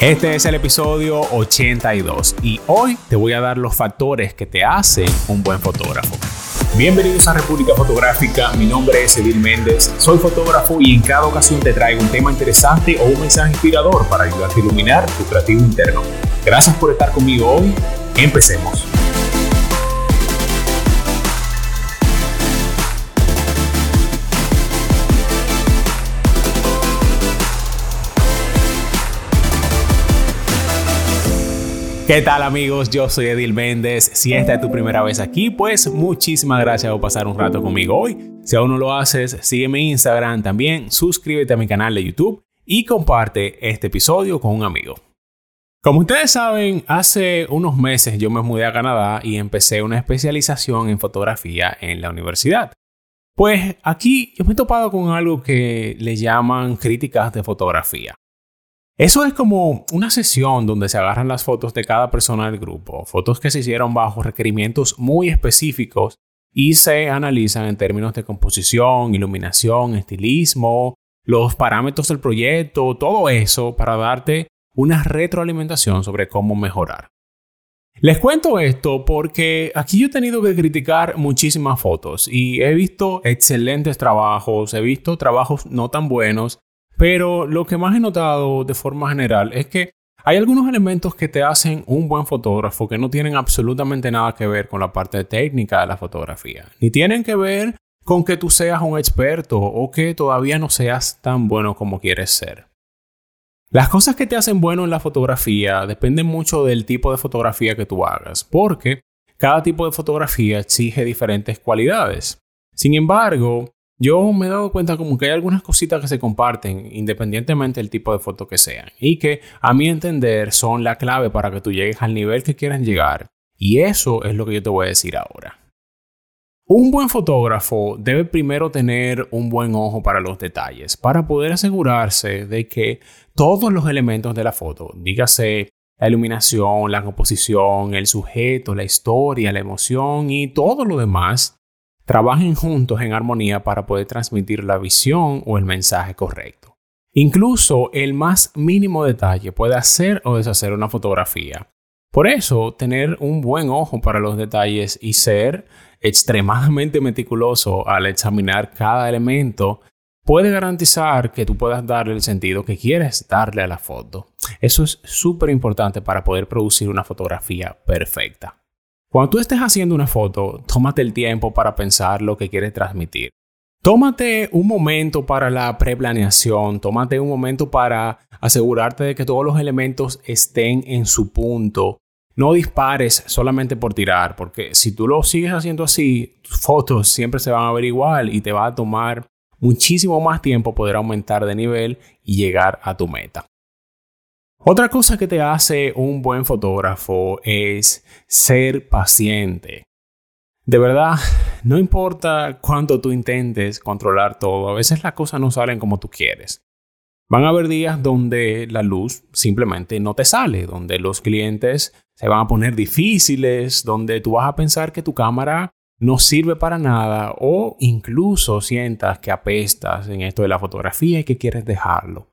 Este es el episodio 82 y hoy te voy a dar los factores que te hacen un buen fotógrafo. Bienvenidos a República Fotográfica, mi nombre es Edil Méndez, soy fotógrafo y en cada ocasión te traigo un tema interesante o un mensaje inspirador para ayudarte a iluminar tu creativo interno. Gracias por estar conmigo hoy, empecemos. ¿Qué tal amigos? Yo soy Edil Méndez. Si esta es tu primera vez aquí, pues muchísimas gracias por pasar un rato conmigo hoy. Si aún no lo haces, sígueme en Instagram también, suscríbete a mi canal de YouTube y comparte este episodio con un amigo. Como ustedes saben, hace unos meses yo me mudé a Canadá y empecé una especialización en fotografía en la universidad. Pues aquí yo me he topado con algo que le llaman críticas de fotografía. Eso es como una sesión donde se agarran las fotos de cada persona del grupo, fotos que se hicieron bajo requerimientos muy específicos y se analizan en términos de composición, iluminación, estilismo, los parámetros del proyecto, todo eso para darte una retroalimentación sobre cómo mejorar. Les cuento esto porque aquí yo he tenido que criticar muchísimas fotos y he visto excelentes trabajos, he visto trabajos no tan buenos pero lo que más he notado de forma general es que hay algunos elementos que te hacen un buen fotógrafo que no tienen absolutamente nada que ver con la parte técnica de la fotografía, ni tienen que ver con que tú seas un experto o que todavía no seas tan bueno como quieres ser. Las cosas que te hacen bueno en la fotografía dependen mucho del tipo de fotografía que tú hagas, porque cada tipo de fotografía exige diferentes cualidades. Sin embargo, yo me he dado cuenta como que hay algunas cositas que se comparten independientemente del tipo de foto que sean y que a mi entender son la clave para que tú llegues al nivel que quieran llegar. Y eso es lo que yo te voy a decir ahora. Un buen fotógrafo debe primero tener un buen ojo para los detalles, para poder asegurarse de que todos los elementos de la foto, dígase la iluminación, la composición, el sujeto, la historia, la emoción y todo lo demás, trabajen juntos en armonía para poder transmitir la visión o el mensaje correcto. Incluso el más mínimo detalle puede hacer o deshacer una fotografía. Por eso, tener un buen ojo para los detalles y ser extremadamente meticuloso al examinar cada elemento puede garantizar que tú puedas darle el sentido que quieres darle a la foto. Eso es súper importante para poder producir una fotografía perfecta. Cuando tú estés haciendo una foto, tómate el tiempo para pensar lo que quieres transmitir. Tómate un momento para la preplaneación, tómate un momento para asegurarte de que todos los elementos estén en su punto. No dispares solamente por tirar, porque si tú lo sigues haciendo así, tus fotos siempre se van a ver igual y te va a tomar muchísimo más tiempo poder aumentar de nivel y llegar a tu meta. Otra cosa que te hace un buen fotógrafo es ser paciente. De verdad, no importa cuánto tú intentes controlar todo, a veces las cosas no salen como tú quieres. Van a haber días donde la luz simplemente no te sale, donde los clientes se van a poner difíciles, donde tú vas a pensar que tu cámara no sirve para nada o incluso sientas que apestas en esto de la fotografía y que quieres dejarlo.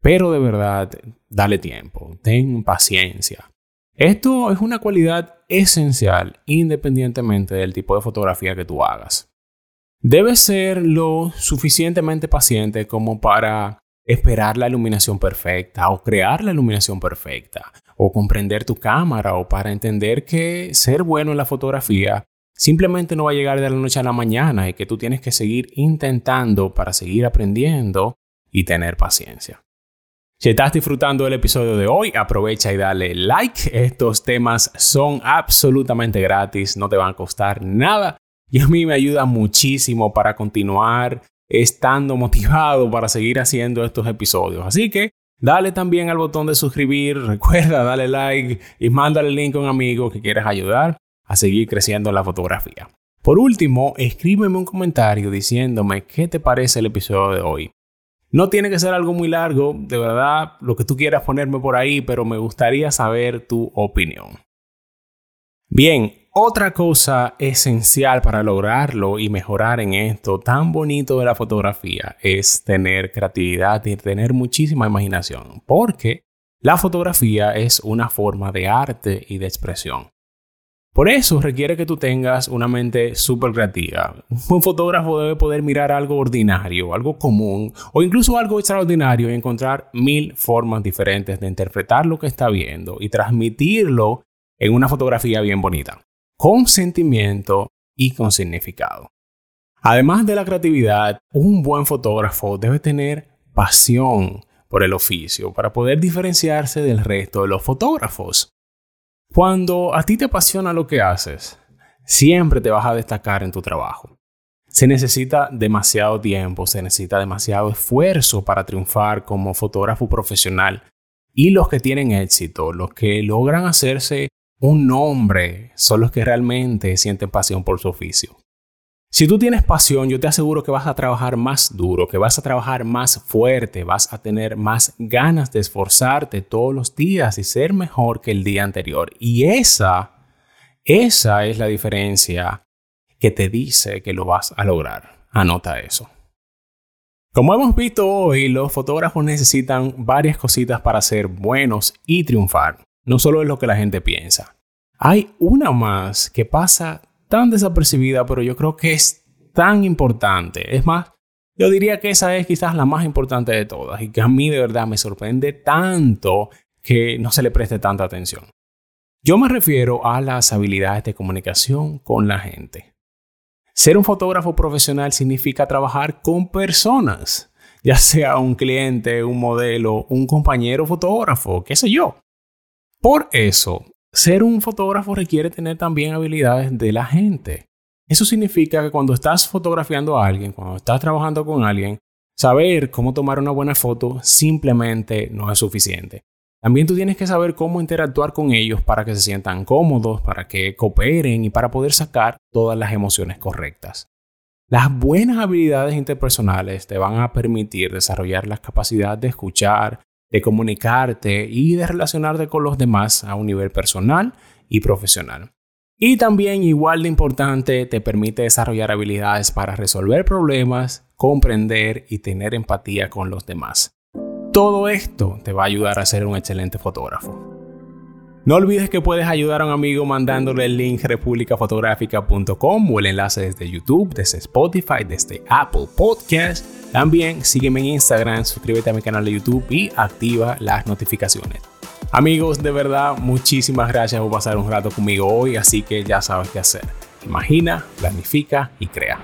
Pero de verdad, dale tiempo, ten paciencia. Esto es una cualidad esencial independientemente del tipo de fotografía que tú hagas. Debes ser lo suficientemente paciente como para esperar la iluminación perfecta o crear la iluminación perfecta o comprender tu cámara o para entender que ser bueno en la fotografía simplemente no va a llegar de la noche a la mañana y que tú tienes que seguir intentando para seguir aprendiendo y tener paciencia. Si estás disfrutando del episodio de hoy, aprovecha y dale like. Estos temas son absolutamente gratis, no te van a costar nada y a mí me ayuda muchísimo para continuar estando motivado para seguir haciendo estos episodios. Así que dale también al botón de suscribir, recuerda, dale like y mándale el link a un amigo que quieras ayudar a seguir creciendo en la fotografía. Por último, escríbeme un comentario diciéndome qué te parece el episodio de hoy. No tiene que ser algo muy largo, de verdad, lo que tú quieras ponerme por ahí, pero me gustaría saber tu opinión. Bien, otra cosa esencial para lograrlo y mejorar en esto tan bonito de la fotografía es tener creatividad y tener muchísima imaginación, porque La fotografía es una forma de arte y de expresión. Por eso requiere que tú tengas una mente súper creativa. Un fotógrafo debe poder mirar algo ordinario, algo común o incluso algo extraordinario y encontrar mil formas diferentes de interpretar lo que está viendo y transmitirlo en una fotografía bien bonita, con sentimiento y con significado. Además de la creatividad, un buen fotógrafo debe tener pasión por el oficio para poder diferenciarse del resto de los fotógrafos. Cuando a ti te apasiona lo que haces, siempre te vas a destacar en tu trabajo. Se necesita demasiado tiempo, se necesita demasiado esfuerzo para triunfar como fotógrafo profesional. Y los que tienen éxito, los que logran hacerse un nombre, son los que realmente sienten pasión por su oficio. Si tú tienes pasión, yo te aseguro que vas a trabajar más duro, que vas a trabajar más fuerte, vas a tener más ganas de esforzarte todos los días y ser mejor que el día anterior. Y esa, esa es la diferencia que te dice que lo vas a lograr. Anota eso. Como hemos visto hoy, los fotógrafos necesitan varias cositas para ser buenos y triunfar. No solo es lo que la gente piensa. Hay una más que pasa tan desapercibida, pero yo creo que es tan importante. Es más, yo diría que esa es quizás la más importante de todas y que a mí de verdad me sorprende tanto que no se le preste tanta atención. Yo me refiero a las habilidades de comunicación con la gente. Ser un fotógrafo profesional significa trabajar con personas, ya sea un cliente, un modelo, un compañero fotógrafo, qué sé yo. Por eso, ser un fotógrafo requiere tener también habilidades de la gente. Eso significa que cuando estás fotografiando a alguien, cuando estás trabajando con alguien, saber cómo tomar una buena foto simplemente no es suficiente. También tú tienes que saber cómo interactuar con ellos para que se sientan cómodos, para que cooperen y para poder sacar todas las emociones correctas. Las buenas habilidades interpersonales te van a permitir desarrollar la capacidad de escuchar, de comunicarte y de relacionarte con los demás a un nivel personal y profesional. Y también, igual de importante, te permite desarrollar habilidades para resolver problemas, comprender y tener empatía con los demás. Todo esto te va a ayudar a ser un excelente fotógrafo. No olvides que puedes ayudar a un amigo mandándole el link republicafotográfica.com o el enlace desde YouTube, desde Spotify, desde Apple Podcast. También sígueme en Instagram, suscríbete a mi canal de YouTube y activa las notificaciones. Amigos, de verdad, muchísimas gracias por pasar un rato conmigo hoy, así que ya sabes qué hacer. Imagina, planifica y crea.